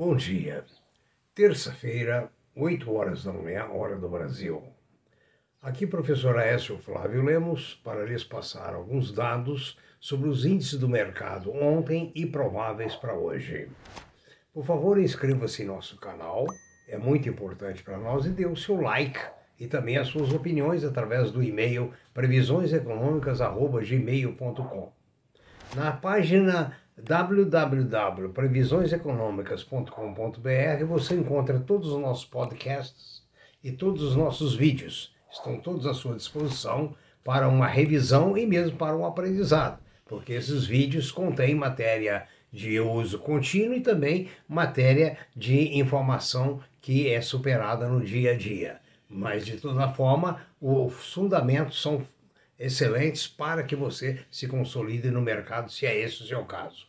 Bom dia. Terça-feira, 8 horas da manhã, hora do Brasil. Aqui, professor Aécio Flávio Lemos, para lhes passar alguns dados sobre os índices do mercado ontem e prováveis para hoje. Por favor, inscreva-se em nosso canal, é muito importante para nós, e dê o seu like e também as suas opiniões através do e-mail previsioneseconômicas.gmail.com. Na página www.previsioneseconomicas.com.br você encontra todos os nossos podcasts e todos os nossos vídeos. Estão todos à sua disposição para uma revisão e mesmo para um aprendizado, porque esses vídeos contêm matéria de uso contínuo e também matéria de informação que é superada no dia a dia. Mas, de toda forma, os fundamentos são excelentes para que você se consolide no mercado, se é esse o seu caso.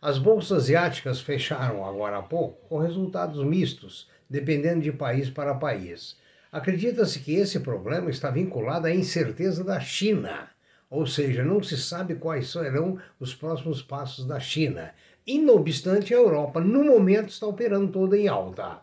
As bolsas asiáticas fecharam agora há pouco com resultados mistos, dependendo de país para país. Acredita-se que esse problema está vinculado à incerteza da China, ou seja, não se sabe quais serão os próximos passos da China. E, não obstante, a Europa, no momento, está operando toda em alta.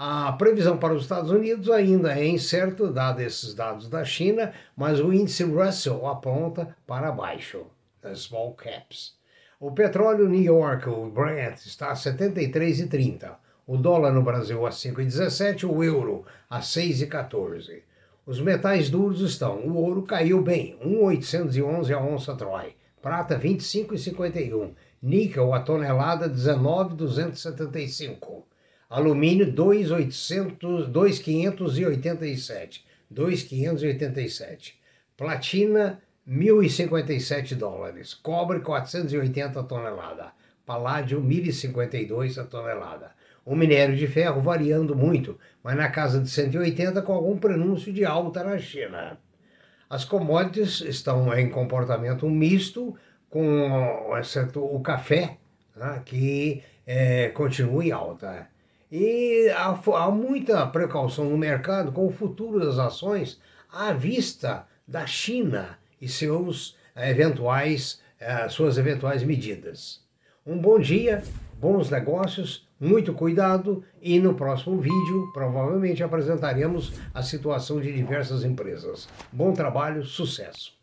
A previsão para os Estados Unidos ainda é incerto, dado esses dados da China, mas o índice Russell aponta para baixo, das small caps. O petróleo New York, o Brent, está a 73,30. O dólar no Brasil a 5,17, o euro a 6,14. Os metais duros estão, o ouro caiu bem, 1,811 a onça Troy. Prata 25,51. Níquel a tonelada 19,275. Alumínio 2,587. 2,587. Platina 1.057 dólares. Cobre, 480 a tonelada. Paládio, 1.052 a tonelada. O minério de ferro variando muito, mas na casa de 180 com algum prenúncio de alta na China. As commodities estão em comportamento misto, com exceto o café, né, que é, continua em alta. E há, há muita precaução no mercado com o futuro das ações à vista da China e seus eh, eventuais, eh, suas eventuais medidas. Um bom dia, bons negócios, muito cuidado e no próximo vídeo provavelmente apresentaremos a situação de diversas empresas. Bom trabalho, sucesso!